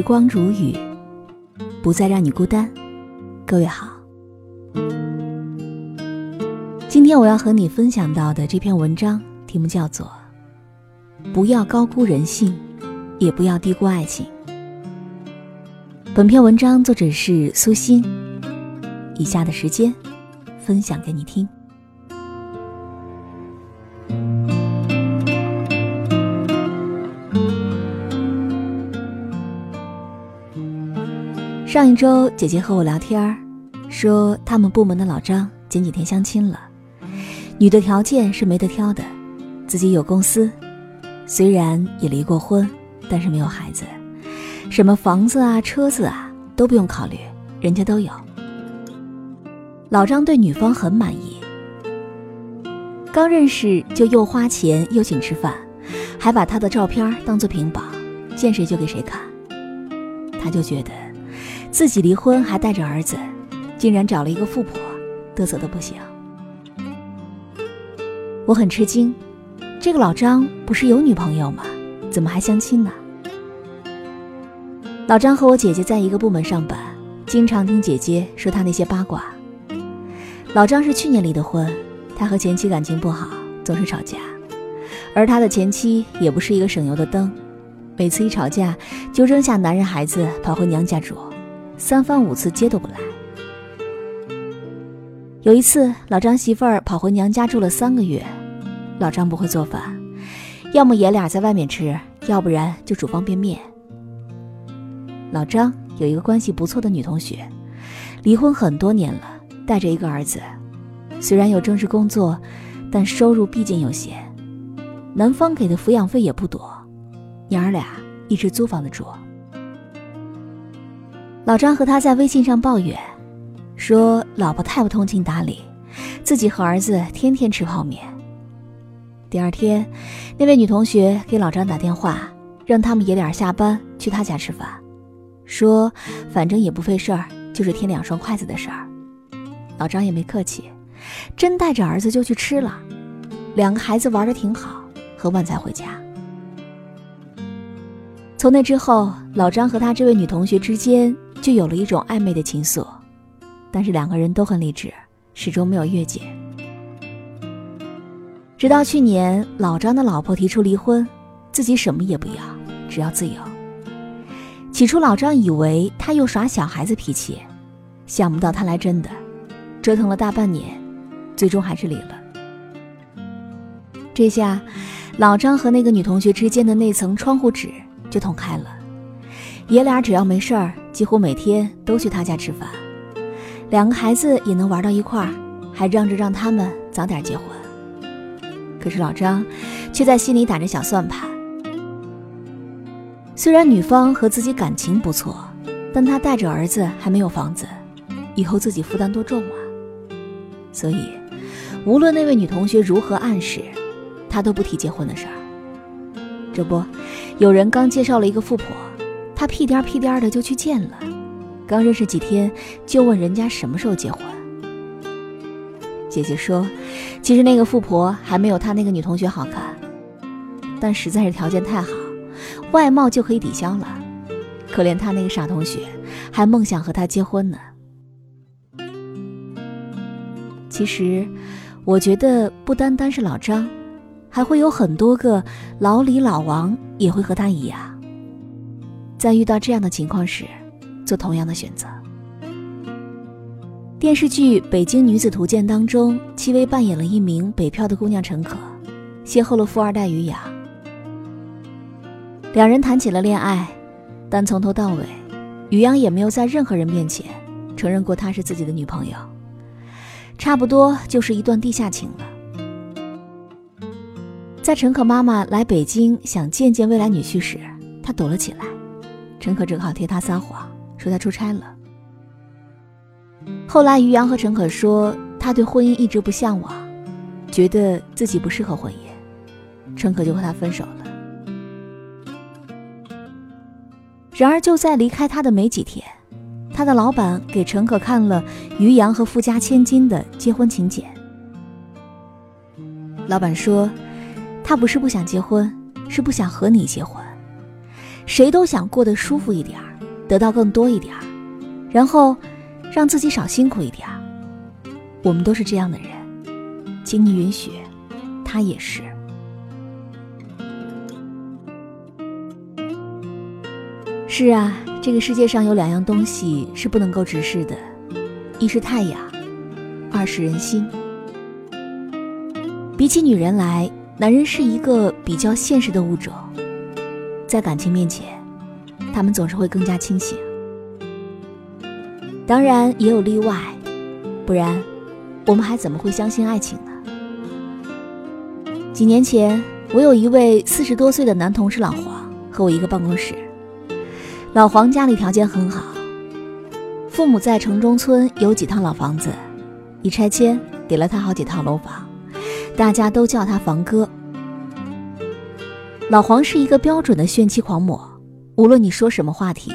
时光如雨，不再让你孤单。各位好，今天我要和你分享到的这篇文章题目叫做《不要高估人性，也不要低估爱情》。本篇文章作者是苏欣。以下的时间，分享给你听。上一周，姐姐和我聊天，说他们部门的老张前几天相亲了，女的条件是没得挑的，自己有公司，虽然也离过婚，但是没有孩子，什么房子啊、车子啊都不用考虑，人家都有。老张对女方很满意，刚认识就又花钱又请吃饭，还把她的照片当做屏保，见谁就给谁看，他就觉得。自己离婚还带着儿子，竟然找了一个富婆，嘚瑟的不行。我很吃惊，这个老张不是有女朋友吗？怎么还相亲呢？老张和我姐姐在一个部门上班，经常听姐姐说他那些八卦。老张是去年离的婚，他和前妻感情不好，总是吵架，而他的前妻也不是一个省油的灯，每次一吵架就扔下男人孩子跑回娘家住。三番五次接都不来。有一次，老张媳妇儿跑回娘家住了三个月，老张不会做饭，要么爷俩在外面吃，要不然就煮方便面。老张有一个关系不错的女同学，离婚很多年了，带着一个儿子，虽然有正式工作，但收入毕竟有限，男方给的抚养费也不多，娘儿俩一直租房子住。老张和他在微信上抱怨，说老婆太不通情达理，自己和儿子天天吃泡面。第二天，那位女同学给老张打电话，让他们爷俩下班去他家吃饭，说反正也不费事儿，就是添两双筷子的事儿。老张也没客气，真带着儿子就去吃了，两个孩子玩的挺好，很晚才回家。从那之后，老张和他这位女同学之间。就有了一种暧昧的情愫，但是两个人都很理智，始终没有越界。直到去年，老张的老婆提出离婚，自己什么也不要，只要自由。起初，老张以为他又耍小孩子脾气，想不到他来真的，折腾了大半年，最终还是离了。这下，老张和那个女同学之间的那层窗户纸就捅开了。爷俩只要没事儿，几乎每天都去他家吃饭，两个孩子也能玩到一块儿，还嚷着让他们早点结婚。可是老张却在心里打着小算盘。虽然女方和自己感情不错，但他带着儿子还没有房子，以后自己负担多重啊！所以，无论那位女同学如何暗示，他都不提结婚的事儿。这不，有人刚介绍了一个富婆。他屁颠屁颠的就去见了，刚认识几天就问人家什么时候结婚。姐姐说，其实那个富婆还没有他那个女同学好看，但实在是条件太好，外貌就可以抵消了。可怜他那个傻同学，还梦想和他结婚呢。其实，我觉得不单单是老张，还会有很多个老李老王也会和他一样。在遇到这样的情况时，做同样的选择。电视剧《北京女子图鉴》当中，戚薇扮演了一名北漂的姑娘陈可，邂逅了富二代于洋。两人谈起了恋爱，但从头到尾，于洋也没有在任何人面前承认过她是自己的女朋友，差不多就是一段地下情了。在陈可妈妈来北京想见见未来女婿时，她躲了起来。陈可只好替他撒谎，说他出差了。后来，于洋和陈可说，他对婚姻一直不向往，觉得自己不适合婚姻，陈可就和他分手了。然而，就在离开他的没几天，他的老板给陈可看了于洋和富家千金的结婚请柬。老板说，他不是不想结婚，是不想和你结婚。谁都想过得舒服一点儿，得到更多一点儿，然后让自己少辛苦一点儿。我们都是这样的人，请你允许，他也是。是啊，这个世界上有两样东西是不能够直视的，一是太阳，二是人心。比起女人来，男人是一个比较现实的物种，在感情面前，他们总是会更加清醒。当然也有例外，不然我们还怎么会相信爱情呢？几年前，我有一位四十多岁的男同事老黄和我一个办公室。老黄家里条件很好，父母在城中村有几套老房子，一拆迁给了他好几套楼房，大家都叫他房哥。老黄是一个标准的炫妻狂魔，无论你说什么话题，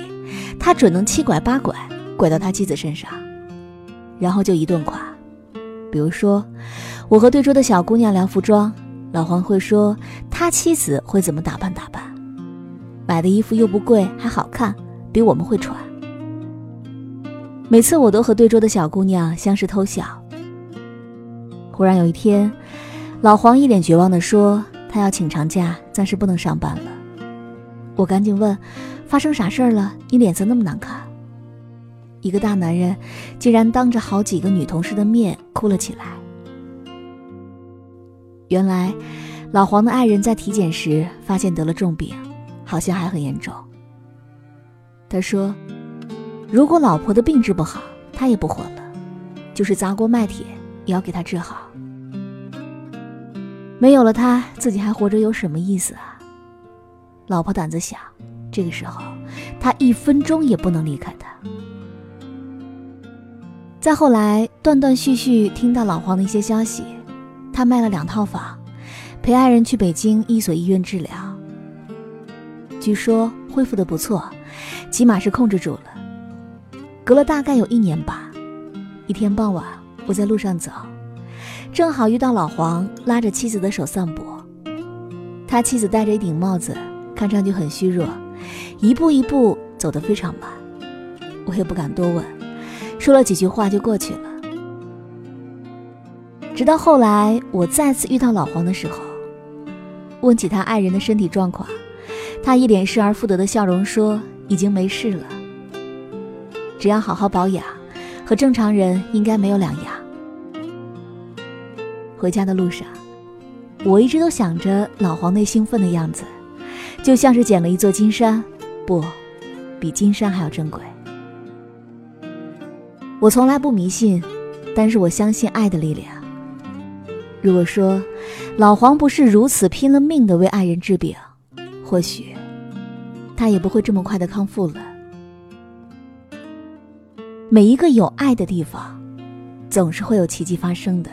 他准能七拐八拐拐到他妻子身上，然后就一顿夸。比如说，我和对桌的小姑娘聊服装，老黄会说他妻子会怎么打扮打扮。买的衣服又不贵，还好看，比我们会穿。每次我都和对桌的小姑娘相视偷笑。忽然有一天，老黄一脸绝望地说：“他要请长假，暂时不能上班了。”我赶紧问：“发生啥事儿了？你脸色那么难看。”一个大男人竟然当着好几个女同事的面哭了起来。原来，老黄的爱人在体检时发现得了重病。好像还很严重。他说：“如果老婆的病治不好，他也不活了，就是砸锅卖铁也要给他治好。没有了他，自己还活着有什么意思啊？”老婆胆子小，这个时候他一分钟也不能离开他。再后来，断断续续听到老黄的一些消息，他卖了两套房，陪爱人去北京一所医院治疗。据说恢复的不错，起码是控制住了。隔了大概有一年吧，一天傍晚，我在路上走，正好遇到老黄拉着妻子的手散步。他妻子戴着一顶帽子，看上去很虚弱，一步一步走得非常慢。我也不敢多问，说了几句话就过去了。直到后来，我再次遇到老黄的时候，问起他爱人的身体状况。他一脸失而复得的笑容说：“已经没事了，只要好好保养，和正常人应该没有两样。”回家的路上，我一直都想着老黄那兴奋的样子，就像是捡了一座金山，不，比金山还要珍贵。我从来不迷信，但是我相信爱的力量。如果说老黄不是如此拼了命的为爱人治病，或许。他也不会这么快的康复了。每一个有爱的地方，总是会有奇迹发生的。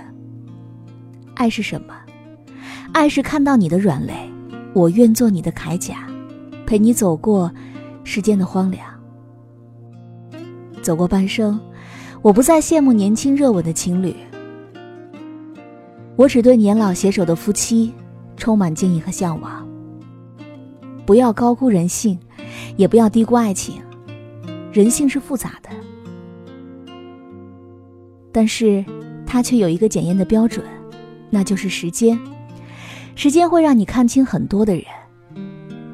爱是什么？爱是看到你的软肋，我愿做你的铠甲，陪你走过世间的荒凉。走过半生，我不再羡慕年轻热吻的情侣，我只对年老携手的夫妻充满敬意和向往。不要高估人性，也不要低估爱情。人性是复杂的，但是它却有一个检验的标准，那就是时间。时间会让你看清很多的人。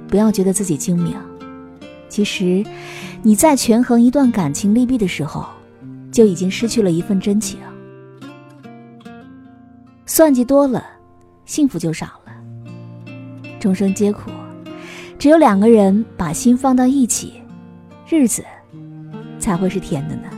不要觉得自己精明，其实你在权衡一段感情利弊的时候，就已经失去了一份真情。算计多了，幸福就少了。众生皆苦。只有两个人把心放到一起，日子才会是甜的呢。